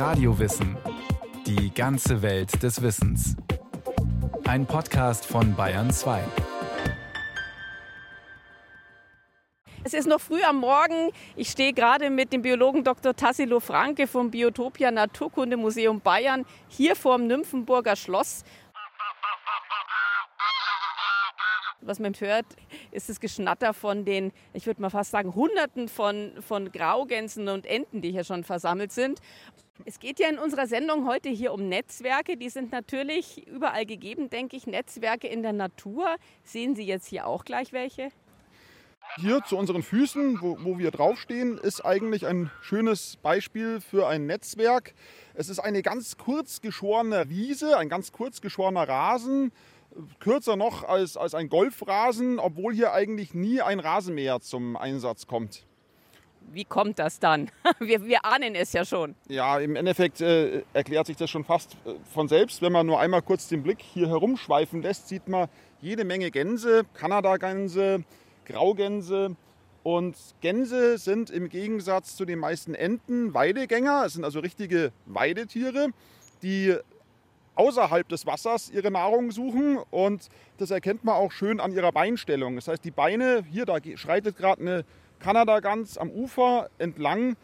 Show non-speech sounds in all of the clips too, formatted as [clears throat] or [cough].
Radiowissen. Die ganze Welt des Wissens. Ein Podcast von Bayern 2. Es ist noch früh am Morgen. Ich stehe gerade mit dem Biologen Dr. Tassilo Franke vom Biotopia Naturkundemuseum Bayern hier vorm Nymphenburger Schloss. Was man hört, ist das Geschnatter von den, ich würde mal fast sagen, Hunderten von, von Graugänsen und Enten, die hier schon versammelt sind. Es geht ja in unserer Sendung heute hier um Netzwerke. Die sind natürlich überall gegeben, denke ich. Netzwerke in der Natur. Sehen Sie jetzt hier auch gleich welche? Hier zu unseren Füßen, wo, wo, wir draufstehen, ist eigentlich ein schönes Beispiel für ein Netzwerk. Es ist eine ganz kurz geschorene Wiese, ein ganz kurz geschorener Rasen, kürzer noch als, als ein Golfrasen, obwohl hier eigentlich nie ein Rasenmäher zum Einsatz kommt. Wie kommt das dann? [laughs] Wir, wir ahnen es ja schon. Ja, im Endeffekt äh, erklärt sich das schon fast äh, von selbst. Wenn man nur einmal kurz den Blick hier herumschweifen lässt, sieht man jede Menge Gänse, Kanadagänse, Graugänse. Und Gänse sind im Gegensatz zu den meisten Enten Weidegänger. Es sind also richtige Weidetiere, die außerhalb des Wassers ihre Nahrung suchen. Und das erkennt man auch schön an ihrer Beinstellung. Das heißt, die Beine, hier, da schreitet gerade eine Kanadagans am Ufer entlang.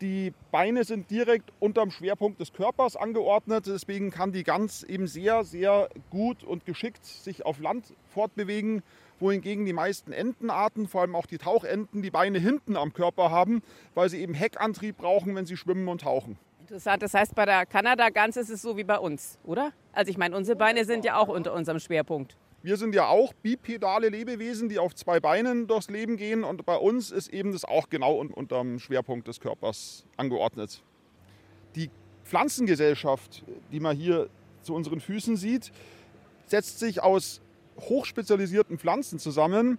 Die Beine sind direkt unterm Schwerpunkt des Körpers angeordnet. Deswegen kann die Gans eben sehr, sehr gut und geschickt sich auf Land fortbewegen wohingegen die meisten Entenarten, vor allem auch die Tauchenten, die Beine hinten am Körper haben, weil sie eben Heckantrieb brauchen, wenn sie schwimmen und tauchen. Interessant, das heißt, bei der Kanada-Gans ist es so wie bei uns, oder? Also ich meine, unsere Beine sind ja auch unter unserem Schwerpunkt. Wir sind ja auch bipedale Lebewesen, die auf zwei Beinen durchs Leben gehen und bei uns ist eben das auch genau unter dem Schwerpunkt des Körpers angeordnet. Die Pflanzengesellschaft, die man hier zu unseren Füßen sieht, setzt sich aus hochspezialisierten Pflanzen zusammen,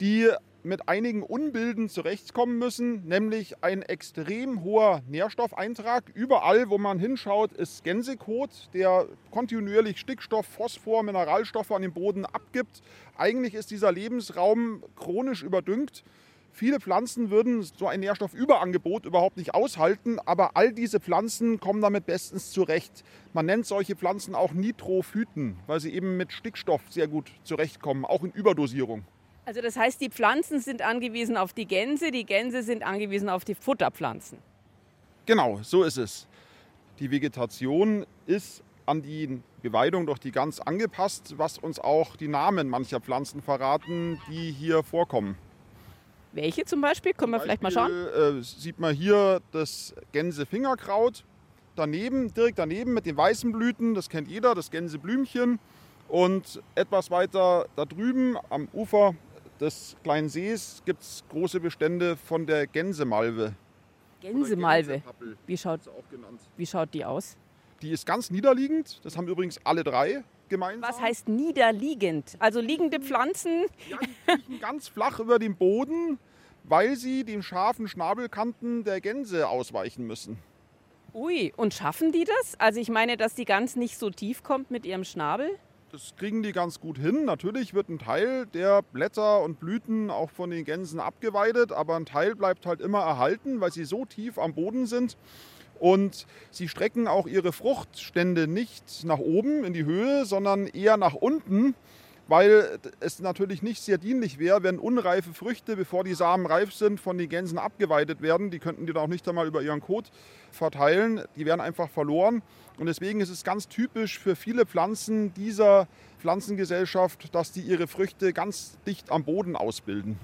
die mit einigen Unbilden zurechtkommen müssen, nämlich ein extrem hoher Nährstoffeintrag. Überall, wo man hinschaut, ist Gänsekot, der kontinuierlich Stickstoff, Phosphor, Mineralstoffe an den Boden abgibt. Eigentlich ist dieser Lebensraum chronisch überdüngt. Viele Pflanzen würden so ein Nährstoffüberangebot überhaupt nicht aushalten, aber all diese Pflanzen kommen damit bestens zurecht. Man nennt solche Pflanzen auch Nitrophyten, weil sie eben mit Stickstoff sehr gut zurechtkommen, auch in Überdosierung. Also das heißt, die Pflanzen sind angewiesen auf die Gänse, die Gänse sind angewiesen auf die Futterpflanzen. Genau, so ist es. Die Vegetation ist an die Beweidung durch die Gans angepasst, was uns auch die Namen mancher Pflanzen verraten, die hier vorkommen. Welche zum Beispiel? Können wir vielleicht mal schauen? Äh, sieht man hier das Gänsefingerkraut. Daneben, direkt daneben mit den weißen Blüten, das kennt jeder, das Gänseblümchen. Und etwas weiter da drüben am Ufer des kleinen Sees gibt es große Bestände von der Gänsemalve. Gänsemalve? Wie schaut, wie schaut die aus? Die ist ganz niederliegend. Das haben übrigens alle drei gemeinsam. Was heißt niederliegend? Also liegende Pflanzen? Ja, die kriechen ganz flach über den Boden, weil sie den scharfen Schnabelkanten der Gänse ausweichen müssen. Ui, und schaffen die das? Also ich meine, dass die Gans nicht so tief kommt mit ihrem Schnabel? Das kriegen die ganz gut hin. Natürlich wird ein Teil der Blätter und Blüten auch von den Gänsen abgeweidet, aber ein Teil bleibt halt immer erhalten, weil sie so tief am Boden sind, und sie strecken auch ihre Fruchtstände nicht nach oben in die Höhe, sondern eher nach unten, weil es natürlich nicht sehr dienlich wäre, wenn unreife Früchte, bevor die Samen reif sind, von den Gänsen abgeweidet werden. Die könnten die dann auch nicht einmal über ihren Kot verteilen. Die wären einfach verloren. Und deswegen ist es ganz typisch für viele Pflanzen dieser Pflanzengesellschaft, dass die ihre Früchte ganz dicht am Boden ausbilden.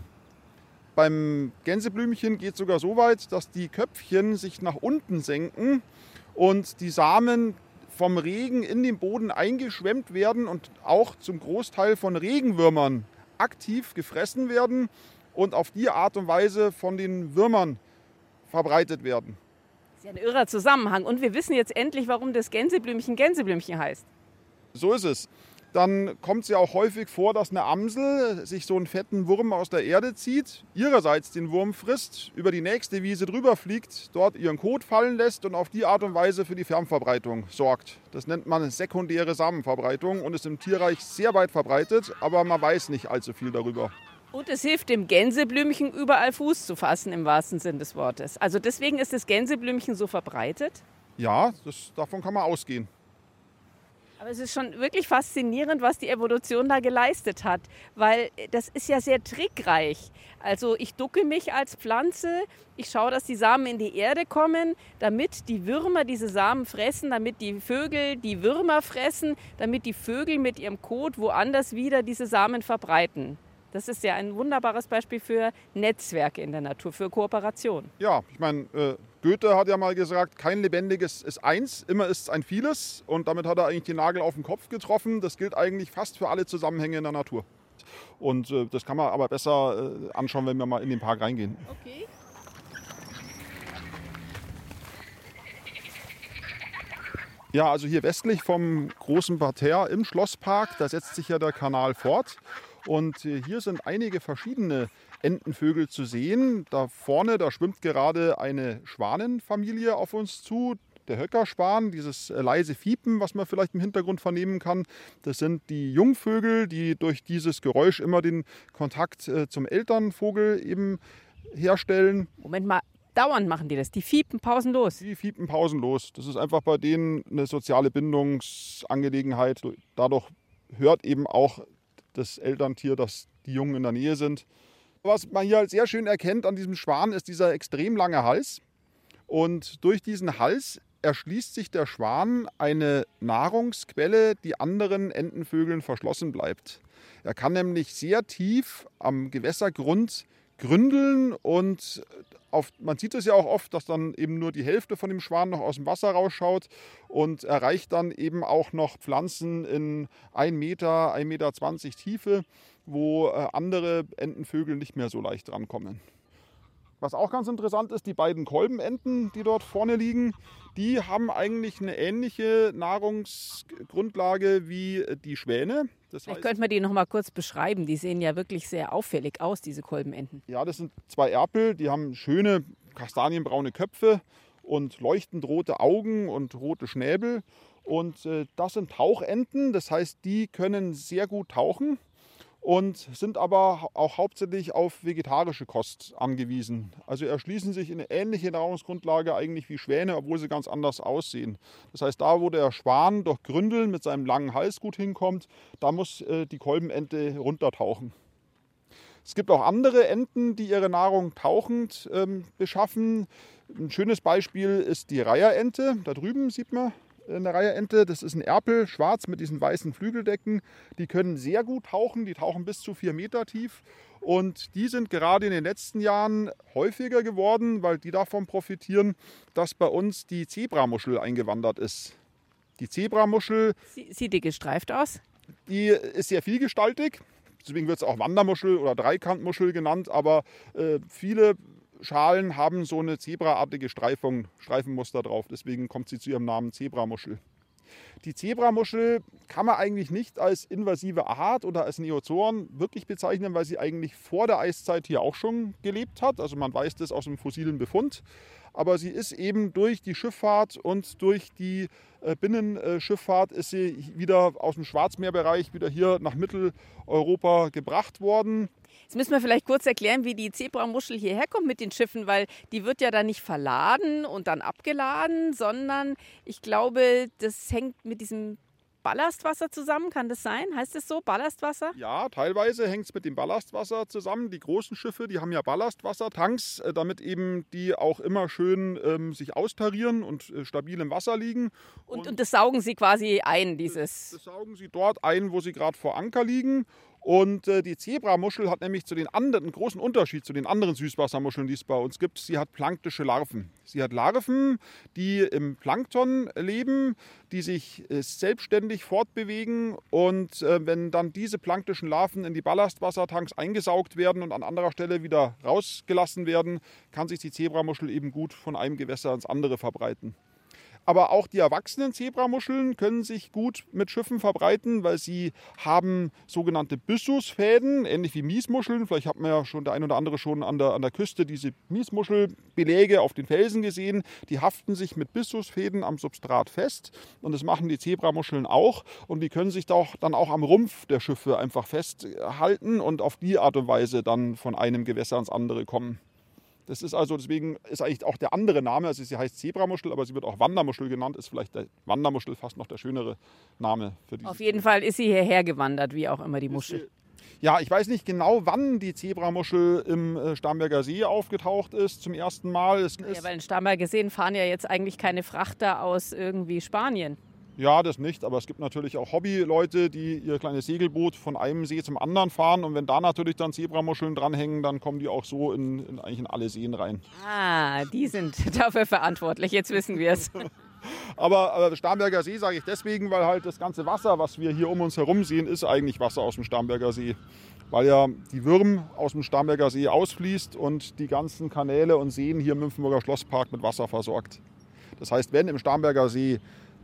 Beim Gänseblümchen geht es sogar so weit, dass die Köpfchen sich nach unten senken und die Samen vom Regen in den Boden eingeschwemmt werden und auch zum Großteil von Regenwürmern aktiv gefressen werden und auf die Art und Weise von den Würmern verbreitet werden. Das ist ja ein irrer Zusammenhang. Und wir wissen jetzt endlich, warum das Gänseblümchen Gänseblümchen heißt. So ist es dann kommt es ja auch häufig vor, dass eine Amsel sich so einen fetten Wurm aus der Erde zieht, ihrerseits den Wurm frisst, über die nächste Wiese drüber fliegt, dort ihren Kot fallen lässt und auf die Art und Weise für die Fernverbreitung sorgt. Das nennt man sekundäre Samenverbreitung und ist im Tierreich sehr weit verbreitet, aber man weiß nicht allzu viel darüber. Und es hilft dem Gänseblümchen überall Fuß zu fassen im wahrsten Sinn des Wortes. Also deswegen ist das Gänseblümchen so verbreitet? Ja, das, davon kann man ausgehen. Aber es ist schon wirklich faszinierend, was die Evolution da geleistet hat, weil das ist ja sehr trickreich. Also ich ducke mich als Pflanze, ich schaue, dass die Samen in die Erde kommen, damit die Würmer diese Samen fressen, damit die Vögel die Würmer fressen, damit die Vögel mit ihrem Kot woanders wieder diese Samen verbreiten. Das ist ja ein wunderbares Beispiel für Netzwerke in der Natur, für Kooperation. Ja, ich meine, äh, Goethe hat ja mal gesagt, kein Lebendiges ist eins, immer ist es ein vieles. Und damit hat er eigentlich den Nagel auf den Kopf getroffen. Das gilt eigentlich fast für alle Zusammenhänge in der Natur. Und äh, das kann man aber besser äh, anschauen, wenn wir mal in den Park reingehen. Okay. Ja, also hier westlich vom großen Parterre im Schlosspark, da setzt sich ja der Kanal fort. Und äh, hier sind einige verschiedene Entenvögel zu sehen. Da vorne, da schwimmt gerade eine Schwanenfamilie auf uns zu. Der Höckerschwan, dieses leise Fiepen, was man vielleicht im Hintergrund vernehmen kann, das sind die Jungvögel, die durch dieses Geräusch immer den Kontakt äh, zum Elternvogel eben herstellen. Moment mal, dauernd machen die das. Die fiepen pausenlos. Die fiepen pausenlos. Das ist einfach bei denen eine soziale Bindungsangelegenheit. Dadurch hört eben auch das Elterntier, dass die Jungen in der Nähe sind. Was man hier sehr schön erkennt an diesem Schwan, ist dieser extrem lange Hals. Und durch diesen Hals erschließt sich der Schwan eine Nahrungsquelle, die anderen Entenvögeln verschlossen bleibt. Er kann nämlich sehr tief am Gewässergrund gründeln und auf, man sieht es ja auch oft, dass dann eben nur die Hälfte von dem Schwan noch aus dem Wasser rausschaut und erreicht dann eben auch noch Pflanzen in 1 Meter, 1,20 Meter Tiefe, wo äh, andere Entenvögel nicht mehr so leicht rankommen. Was auch ganz interessant ist, die beiden Kolbenenten, die dort vorne liegen, die haben eigentlich eine ähnliche Nahrungsgrundlage wie die Schwäne. Das Vielleicht könnte man die noch mal kurz beschreiben. Die sehen ja wirklich sehr auffällig aus, diese Kolbenenten. Ja, das sind zwei Erpel, die haben schöne kastanienbraune Köpfe und leuchtend rote Augen und rote Schnäbel. Und äh, das sind Tauchenten, das heißt, die können sehr gut tauchen und sind aber auch hauptsächlich auf vegetarische Kost angewiesen. Also erschließen sich eine ähnliche Nahrungsgrundlage eigentlich wie Schwäne, obwohl sie ganz anders aussehen. Das heißt, da wo der Schwan durch Gründeln mit seinem langen Hals gut hinkommt, da muss äh, die Kolbenente runtertauchen. Es gibt auch andere Enten, die ihre Nahrung tauchend ähm, beschaffen. Ein schönes Beispiel ist die Reiherente. Da drüben sieht man eine Reihe Ente. Das ist ein Erpel, schwarz mit diesen weißen Flügeldecken. Die können sehr gut tauchen, die tauchen bis zu vier Meter tief. Und die sind gerade in den letzten Jahren häufiger geworden, weil die davon profitieren, dass bei uns die Zebramuschel eingewandert ist. Die Zebramuschel. Sieht die gestreift aus? Die ist sehr vielgestaltig. Deswegen wird es auch Wandermuschel oder Dreikantmuschel genannt. Aber äh, viele Schalen haben so eine zebraartige Streifung, Streifenmuster drauf. Deswegen kommt sie zu ihrem Namen Zebramuschel. Die Zebramuschel kann man eigentlich nicht als invasive Art oder als Neozoan wirklich bezeichnen, weil sie eigentlich vor der Eiszeit hier auch schon gelebt hat. Also man weiß das aus dem fossilen Befund. Aber sie ist eben durch die Schifffahrt und durch die äh, Binnenschifffahrt ist sie wieder aus dem Schwarzmeerbereich wieder hier nach Mitteleuropa gebracht worden. Jetzt müssen wir vielleicht kurz erklären, wie die Zebramuschel hierher kommt mit den Schiffen, weil die wird ja dann nicht verladen und dann abgeladen, sondern ich glaube, das hängt mit diesem Ballastwasser zusammen, kann das sein? Heißt es so, Ballastwasser? Ja, teilweise hängt es mit dem Ballastwasser zusammen. Die großen Schiffe, die haben ja Ballastwassertanks, äh, damit eben die auch immer schön ähm, sich austarieren und äh, stabil im Wasser liegen. Und, und, und, das saugen sie quasi ein, dieses? Das, das saugen sie dort ein, wo sie gerade vor Anker liegen. Und äh, die Zebramuschel hat nämlich zu den anderen, einen großen Unterschied zu den anderen Süßwassermuscheln, die es bei uns gibt. Sie hat planktische Larven. Sie hat Larven, die im Plankton leben, die sich äh, selbstständig fortbewegen. Und äh, wenn dann diese planktischen Larven in die Ballastwassertanks eingesaugt werden und an anderer Stelle wieder rausgelassen werden, kann sich die Zebramuschel eben gut von einem Gewässer ins andere verbreiten. Aber auch die erwachsenen Zebramuscheln können sich gut mit Schiffen verbreiten, weil sie haben sogenannte Byssusfäden, ähnlich wie Miesmuscheln. Vielleicht hat man ja schon der ein oder andere schon an der, an der Küste diese Miesmuschelbeläge auf den Felsen gesehen. Die haften sich mit Byssusfäden am Substrat fest und das machen die Zebramuscheln auch. Und die können sich doch dann auch am Rumpf der Schiffe einfach festhalten und auf die Art und Weise dann von einem Gewässer ins andere kommen. Das ist also, deswegen ist eigentlich auch der andere Name, also sie heißt Zebramuschel, aber sie wird auch Wandermuschel genannt, ist vielleicht der Wandermuschel fast noch der schönere Name für diese. Auf jeden Fall ist sie hierher gewandert, wie auch immer die Muschel. Ja, ich weiß nicht genau, wann die Zebramuschel im äh, Starnberger See aufgetaucht ist zum ersten Mal. Es ja, weil in Starnberger See fahren ja jetzt eigentlich keine Frachter aus irgendwie Spanien. Ja, das nicht, aber es gibt natürlich auch Hobbyleute, die ihr kleines Segelboot von einem See zum anderen fahren und wenn da natürlich dann Zebramuscheln dranhängen, dann kommen die auch so in, in eigentlich in alle Seen rein. Ah, die sind [laughs] dafür verantwortlich, jetzt wissen wir es. [laughs] aber, aber Starnberger See sage ich deswegen, weil halt das ganze Wasser, was wir hier um uns herum sehen, ist eigentlich Wasser aus dem Starnberger See. Weil ja die Würm aus dem Starnberger See ausfließt und die ganzen Kanäle und Seen hier im Nymphenburger Schlosspark mit Wasser versorgt. Das heißt, wenn im Starnberger See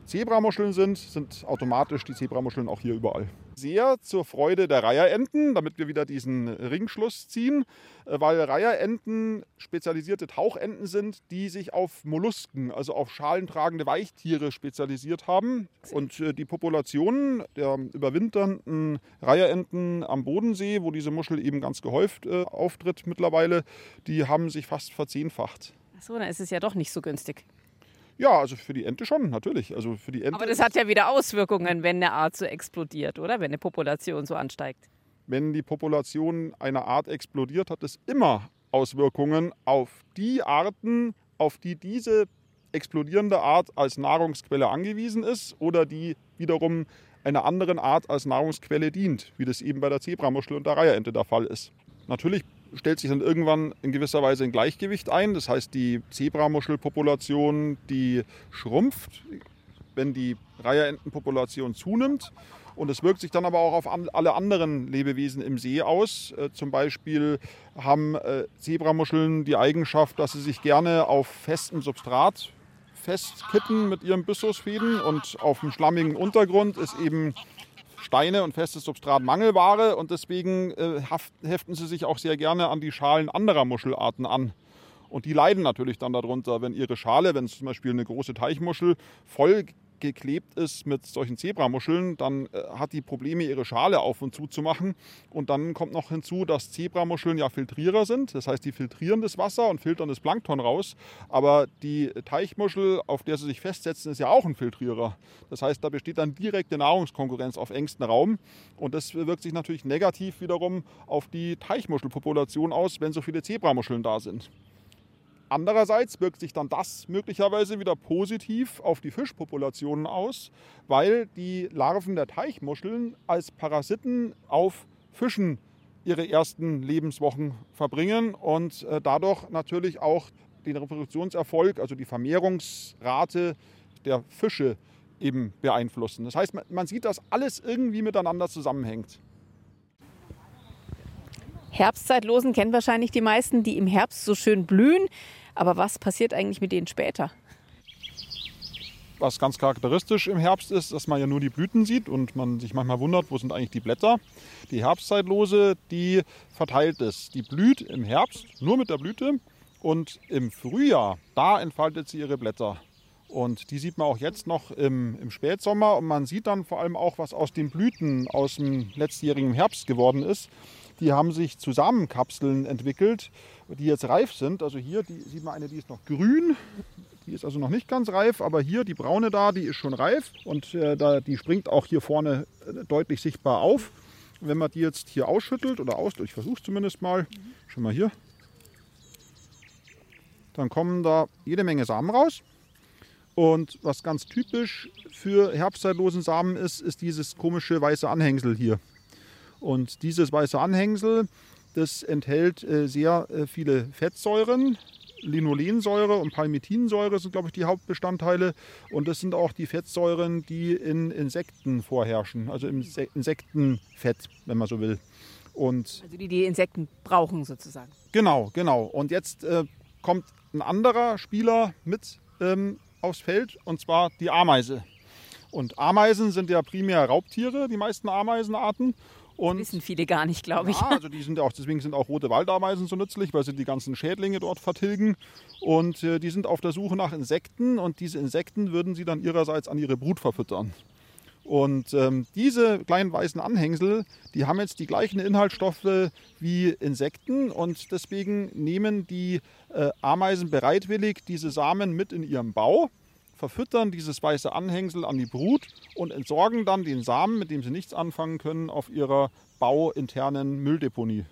Zebramuscheln sind, sind automatisch die Zebramuscheln auch hier überall. Sehr zur Freude der Reiherenten, damit wir wieder diesen Ringschluss ziehen, äh, weil Reiherenten spezialisierte Tauchenten sind, die sich auf Mollusken, also auf schalentragende Weichtiere spezialisiert haben. Und äh, die Populationen der überwinternden Reiherenten am Bodensee, wo diese Muschel eben ganz gehäuft äh, auftritt mittlerweile, die haben sich fast verzehnfacht. Achso, dann ist es ja doch nicht so günstig. Ja, also für die Ente schon, natürlich. Also für die Ente Aber das hat ja wieder Auswirkungen, wenn eine Art so explodiert, oder? Wenn eine Population so ansteigt. Wenn die Population einer Art explodiert, hat es immer Auswirkungen auf die Arten, auf die diese explodierende Art als Nahrungsquelle angewiesen ist oder die wiederum einer anderen Art als Nahrungsquelle dient, wie das eben bei der Zebramuschel und der Reiherente der Fall ist. Natürlich stellt sich dann irgendwann in gewisser Weise ein Gleichgewicht ein. Das heißt, die Zebramuschelpopulation, die schrumpft, wenn die Reiherentenpopulation zunimmt. Und es wirkt sich dann aber auch auf alle anderen Lebewesen im See aus. Äh, zum Beispiel haben äh, Zebramuscheln die Eigenschaft, dass sie sich gerne auf festem Substrat festkitten mit ihren Byssusfäden und auf dem schlammigen Untergrund ist eben Steine und festes Substrat Mangelware und deswegen äh, heften sie sich auch sehr gerne an die Schalen anderer Muschelarten an. Und die leiden natürlich dann darunter, wenn ihre Schale, wenn es zum Beispiel eine große Teichmuschel voll geklebt ist mit solchen Zebramuscheln, dann äh, hat die Probleme, ihre Schale auf und zu zu machen. Und dann kommt noch hinzu, dass Zebramuscheln ja Filtrierer sind. Das heißt, die filtrieren das Wasser und filtern das Plankton raus. Aber die Teichmuschel, auf der sie sich festsetzen, ist ja auch ein Filtrierer. Das heißt, da besteht dann direkte Nahrungskonkurrenz auf engstem Raum. Und das wirkt sich natürlich negativ wiederum auf die Teichmuschelpopulation aus, wenn so viele Zebramuscheln da sind. Andererseits wirkt sich dann das möglicherweise wieder positiv auf die Fischpopulationen aus, weil die Larven der Teichmuscheln als Parasiten auf Fischen ihre ersten Lebenswochen verbringen und äh, dadurch natürlich auch den Reproduktionserfolg, also die Vermehrungsrate der Fische eben beeinflussen. Das heißt, man sieht, dass alles irgendwie miteinander zusammenhängt. Herbstzeitlosen kennen wahrscheinlich die meisten, die im Herbst so schön blühen. Aber was passiert eigentlich mit denen später? Was ganz charakteristisch im Herbst ist, dass man ja nur die Blüten sieht und man sich manchmal wundert, wo sind eigentlich die Blätter. Die Herbstzeitlose, die verteilt es. Die blüht im Herbst nur mit der Blüte und im Frühjahr, da entfaltet sie ihre Blätter. Und die sieht man auch jetzt noch im, im, Spätsommer. Und man sieht dann vor allem auch, was aus den Blüten aus dem letztjährigen Herbst geworden ist. Die haben sich Zusammenkapseln entwickelt, die jetzt reif sind. Also hier die, sieht man eine, die ist noch grün. Die ist also noch nicht ganz reif, aber hier die braune da, die ist schon reif und äh, da, die springt auch hier vorne äh, deutlich sichtbar auf. Wenn man die jetzt hier ausschüttelt oder aus, ich versuche es zumindest mal, schon mal hier, dann kommen da jede Menge Samen raus. Und was ganz typisch für herbstzeitlosen Samen ist, ist dieses komische weiße Anhängsel hier. Und dieses weiße Anhängsel, das enthält äh, sehr äh, viele Fettsäuren. Linolensäure und Palmitinsäure sind, glaube ich, die Hauptbestandteile. Und das sind auch die Fettsäuren, die in Insekten vorherrschen, also im Insektenfett, wenn man so will. Und also die die Insekten brauchen sozusagen. Genau, genau. Und jetzt äh, kommt ein anderer Spieler mit ähm, aufs Feld, und zwar die Ameise. Und Ameisen sind ja primär Raubtiere, die meisten Ameisenarten. Und das wissen viele gar nicht, glaube ich. Ja, also die sind auch, deswegen sind auch rote Waldameisen so nützlich, weil sie die ganzen Schädlinge dort vertilgen. Und äh, die sind auf der Suche nach Insekten und diese Insekten würden sie dann ihrerseits an ihre Brut verfüttern. Und ähm, diese kleinen weißen Anhängsel, die haben jetzt die gleichen Inhaltsstoffe wie Insekten und deswegen nehmen die äh, Ameisen bereitwillig diese Samen mit in ihrem Bau, verfüttern dieses weiße Anhängsel an die Brut und entsorgen dann den Samen, mit dem sie nichts anfangen können, auf ihrer bauinternen Mülldeponie.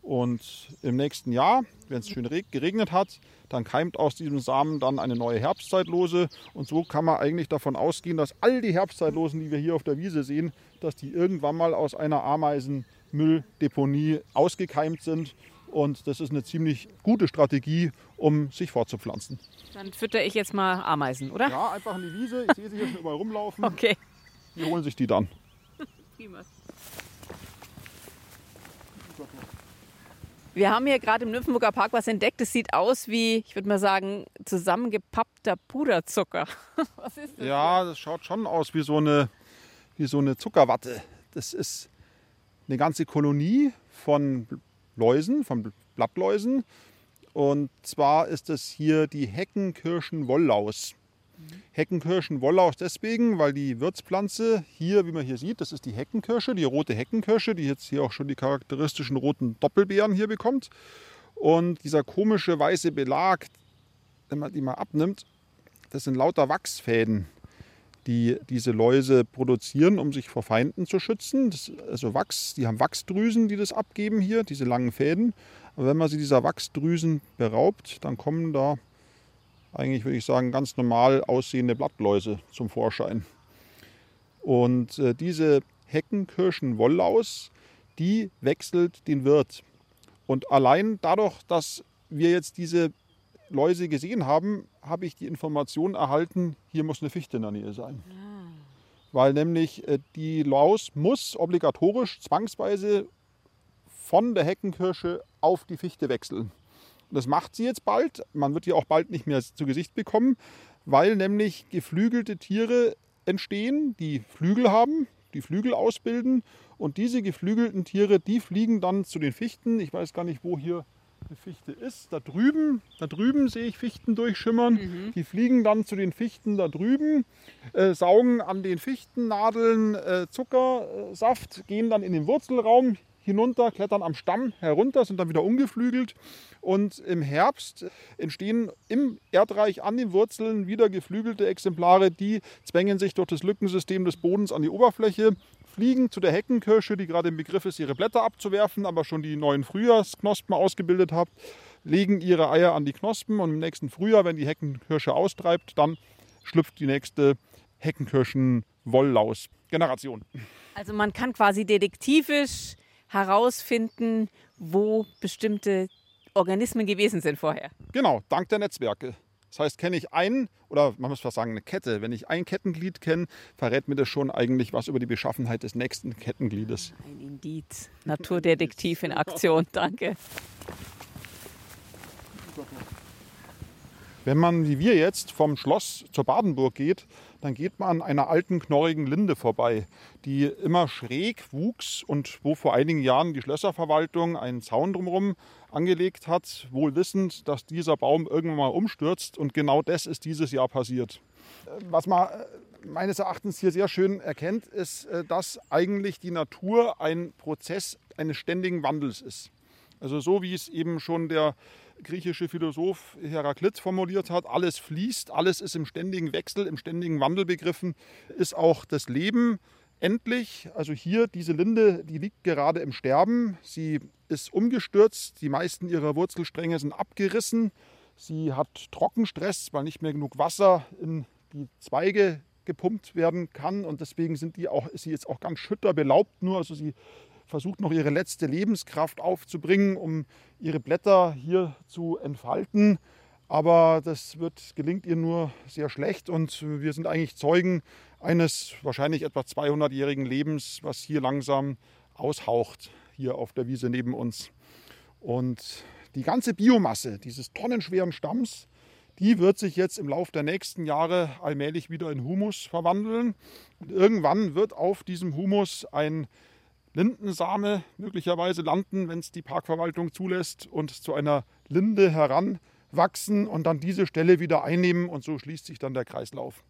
Und im nächsten Jahr, wenn es schön geregnet hat, dann keimt aus diesem Samen dann eine neue Herbstzeitlose. Und so kann man eigentlich davon ausgehen, dass all die Herbstzeitlosen, die wir hier auf der Wiese sehen, dass die irgendwann mal aus einer Ameisenmülldeponie ausgekeimt sind. Und das ist eine ziemlich gute Strategie, um sich fortzupflanzen. Dann fütter ich jetzt mal Ameisen, oder? Ja, einfach in die Wiese. Ich sehe sie hier schon überall rumlaufen. [laughs] Okay. Die holen sich die dann. [laughs] Prima. Wir haben hier gerade im Nymphenburger Park was entdeckt. Das sieht aus wie, ich würde mal sagen, zusammengepappter Puderzucker. [laughs] Was ist das? Ja, das schaut schon aus wie so eine, wie so eine Zuckerwatte. Das ist eine ganze Kolonie von Läusen, von Blattläusen. Und zwar ist es hier die. Heckenkirschen-Wollaus deswegen, weil die Wirtspflanze hier, wie man hier sieht, das ist die Heckenkirsche, die rote Heckenkirsche, die jetzt hier auch schon die charakteristischen roten Doppelbeeren hier bekommt. Und dieser komische weiße Belag, wenn man die mal abnimmt, das sind lauter Wachsfäden, die diese Läuse produzieren, um sich vor Feinden zu schützen. Das, also Wachs, die haben Wachsdrüsen, die das abgeben hier, diese langen Fäden. Aber wenn man sie dieser Wachsdrüsen beraubt, dann kommen da eigentlich würde ich sagen ganz normal aussehende Blattläuse zum Vorschein. Und äh, diese Heckenkirschen-Wollaus, die wechselt den Wirt. Und allein dadurch, dass wir jetzt diese Läuse gesehen haben, habe ich die Information erhalten, hier muss eine Fichte in der Nähe sein. Ah. Weil nämlich äh, die Laus muss obligatorisch zwangsweise von der Heckenkirsche auf die Fichte wechseln. Das macht sie jetzt bald. Man wird die auch bald nicht mehr zu Gesicht bekommen, weil nämlich geflügelte Tiere entstehen, die Flügel haben, die Flügel ausbilden. Und diese geflügelten Tiere, die fliegen dann zu den Fichten. Ich weiß gar nicht, wo hier eine Fichte ist. Da drüben, da drüben sehe ich Fichten durchschimmern. Mhm. Die fliegen dann zu den Fichten da drüben, äh, saugen an den Fichtennadeln äh, Zuckersaft, gehen dann in den Wurzelraum hinunter, klettern am Stamm herunter, sind dann wieder ungeflügelt. Und im Herbst entstehen im Erdreich an den Wurzeln wieder geflügelte Exemplare, die zwängen sich durch das Lückensystem des Bodens an die Oberfläche, fliegen zu der Heckenkirsche, die gerade im Begriff ist, ihre Blätter abzuwerfen, aber schon die neuen Frühjahrsknospen ausgebildet hat, legen ihre Eier an die Knospen und im nächsten Frühjahr, wenn die Heckenkirsche austreibt, dann schlüpft die nächste Heckenkirschen-Wollaus-Generation. Also man kann quasi detektivisch herausfinden, wo bestimmte Organismen gewesen sind vorher. Genau, dank der Netzwerke. Das heißt, kenne ich einen, oder man muss fast sagen, eine Kette. Wenn ich ein Kettenglied kenne, verrät mir das schon eigentlich was über die Beschaffenheit des nächsten Kettengliedes. Ein Indiz. Naturdetektiv in Aktion. [laughs] Danke. Wenn man wie wir jetzt vom Schloss zur Badenburg geht, dann geht man an einer alten knorrigen Linde vorbei, die immer schräg wuchs und wo vor einigen Jahren die Schlösserverwaltung einen Zaun drumherum angelegt hat, wohl wissend, dass dieser Baum irgendwann mal umstürzt. Und genau das ist dieses Jahr passiert. Was man äh, meines Erachtens hier sehr schön erkennt, ist, äh, dass eigentlich die Natur ein Prozess eines ständigen Wandels ist. Also so wie es eben schon der griechische Philosoph Heraklit formuliert hat, alles fließt, alles ist im ständigen Wechsel, im ständigen Wandel begriffen, ist auch das Leben endlich. Also hier diese Linde, die liegt gerade im Sterben. Sie ist umgestürzt, die meisten ihrer Wurzelstränge sind abgerissen. Sie hat Trockenstress, weil nicht mehr genug Wasser in die Zweige gepumpt werden kann und deswegen sind die auch, ist sie jetzt auch ganz schütterbelaubt nur. Also sie versucht noch ihre letzte Lebenskraft aufzubringen, um ihre Blätter hier zu entfalten. Aber das wird, gelingt ihr nur sehr schlecht und wir sind eigentlich Zeugen eines wahrscheinlich etwa 200-jährigen Lebens, was hier langsam aushaucht, hier auf der Wiese neben uns. Und die ganze Biomasse dieses tonnenschweren Stamms, die wird sich jetzt im Laufe der nächsten Jahre allmählich wieder in Humus verwandeln. Und irgendwann wird auf diesem Humus ein Lindensame möglicherweise landen, wenn es die Parkverwaltung zulässt und zu einer Linde heranwachsen und dann diese Stelle wieder einnehmen und so schließt sich dann der Kreislauf,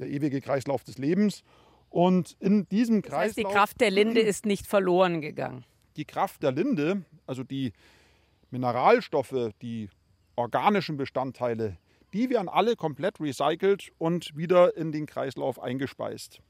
der ewige Kreislauf des Lebens. Und in diesem Das Kreislauf. heißt, die Kraft der Linde [clears throat] ist nicht verloren gegangen. die Kraft der Linde, also die Mineralstoffe, die organischen Bestandteile, die werden alle komplett recycelt und wieder in den Kreislauf eingespeist.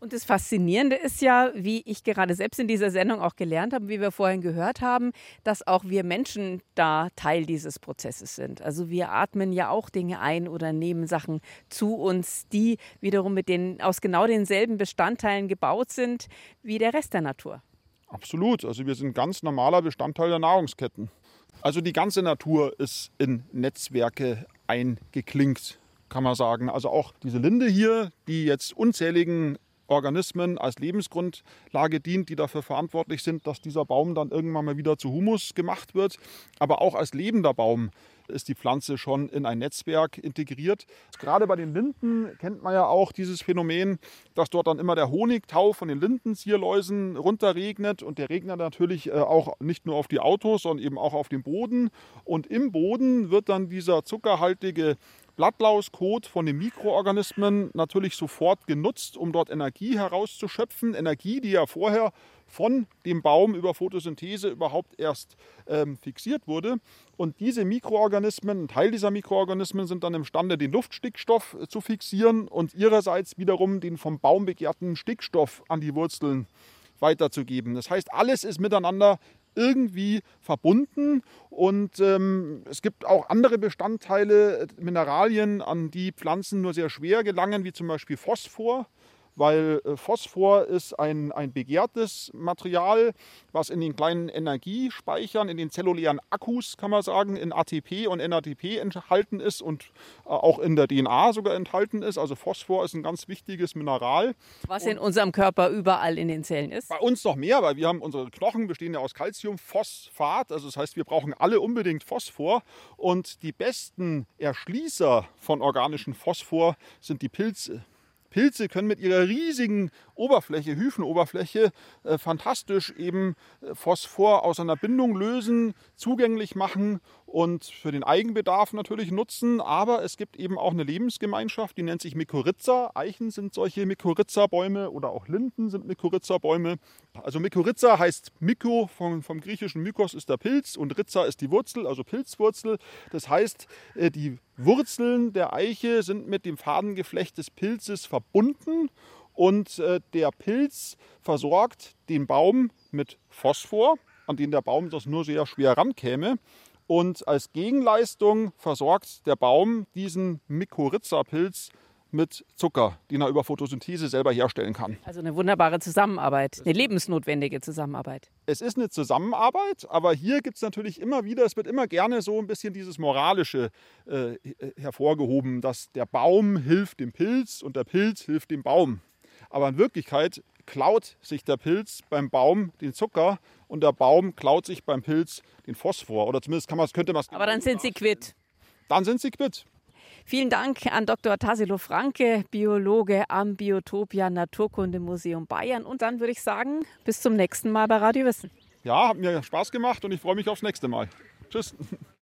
Und das Faszinierende ist ja, wie ich gerade selbst in dieser Sendung auch gelernt habe, wie wir vorhin gehört haben, dass auch wir Menschen da Teil dieses Prozesses sind. Also wir atmen ja auch Dinge ein oder nehmen Sachen zu uns, die wiederum mit den aus genau denselben Bestandteilen gebaut sind wie der Rest der Natur. Absolut, also wir sind ganz normaler Bestandteil der Nahrungsketten. Also die ganze Natur ist in Netzwerke eingeklinkt, kann man sagen. Also auch diese Linde hier, die jetzt unzähligen Organismen als Lebensgrundlage dient, die dafür verantwortlich sind, dass dieser Baum dann irgendwann mal wieder zu Humus gemacht wird. Aber auch als lebender Baum ist die Pflanze schon in ein Netzwerk integriert. Gerade bei den Linden kennt man ja auch dieses Phänomen, dass dort dann immer der Honigtau von den Lindenzierläusen runterregnet und der regnet natürlich äh, auch nicht nur auf die Autos, sondern eben auch auf den Boden. Und im Boden wird dann dieser zuckerhaltige Blattlauskot von den Mikroorganismen natürlich sofort genutzt, um dort Energie herauszuschöpfen. Energie, die ja vorher von dem Baum über Photosynthese überhaupt erst ähm, fixiert wurde. Und diese Mikroorganismen, ein Teil dieser Mikroorganismen sind dann imstande, den Luftstickstoff äh, zu fixieren und ihrerseits wiederum den vom Baum begehrten Stickstoff an die Wurzeln weiterzugeben. Das heißt, alles ist miteinander irgendwie verbunden. Und ähm, es gibt auch andere Bestandteile, Mineralien, an die Pflanzen nur sehr schwer gelangen, wie zum Beispiel Phosphor weil äh, Phosphor ist ein, ein begehrtes Material, was in den kleinen Energiespeichern, in den zellulären Akkus, kann man sagen, in ATP und NADP enthalten ist und äh, auch in der DNA sogar enthalten ist. Also Phosphor ist ein ganz wichtiges Mineral. Was in unserem Körper überall in den Zellen ist. Bei uns noch mehr, weil wir haben unsere Knochen bestehen ja aus Calciumphosphat, also das heißt, wir brauchen alle unbedingt Phosphor und die besten Erschließer von organischem Phosphor sind die Pilze. Pilze können mit ihrer riesigen Oberfläche, Hyphenoberfläche, äh, fantastisch eben äh, Phosphor aus einer Bindung lösen, zugänglich machen und für den Eigenbedarf natürlich nutzen. Aber es gibt eben auch eine Lebensgemeinschaft, die nennt sich Mykorrhiza. Eichen sind solche Mykorrhiza-Bäume oder auch Linden sind Mykorrhiza-Bäume. Also Mykorrhiza heißt Myko vom, vom griechischen Mykos ist der Pilz und Rhiza ist die Wurzel, also Pilzwurzel. Das heißt, äh, die Wurzeln der Eiche sind mit dem Fadengeflecht des Pilzes verbunden und äh, der Pilz versorgt den Baum mit Phosphor, an den der Baum das nur sehr schwer rankäme. Und als Gegenleistung versorgt der Baum diesen Mykorrhiza-Pilz mit Zucker, den er über Photosynthese selber herstellen kann. Also eine wunderbare Zusammenarbeit, eine lebensnotwendige Zusammenarbeit. Es ist eine Zusammenarbeit, aber hier gibt es natürlich immer wieder, es wird immer gerne so ein bisschen dieses Moralische äh, hervorgehoben, dass der Baum hilft dem Pilz und der Pilz hilft dem Baum. Aber in Wirklichkeit klaut sich der Pilz beim Baum den Zucker und der Baum klaut sich beim Pilz den Phosphor. Oder zumindest kann man's, könnte man es. Aber dann sind sie quitt. Dann sind sie quitt. Vielen Dank an Dr. Tassilo Franke, Biologe am Biotopia Naturkundemuseum Bayern. Und dann würde ich sagen, bis zum nächsten Mal bei Radio Wissen. Ja, hat mir Spaß gemacht und ich freue mich aufs nächste Mal. Tschüss.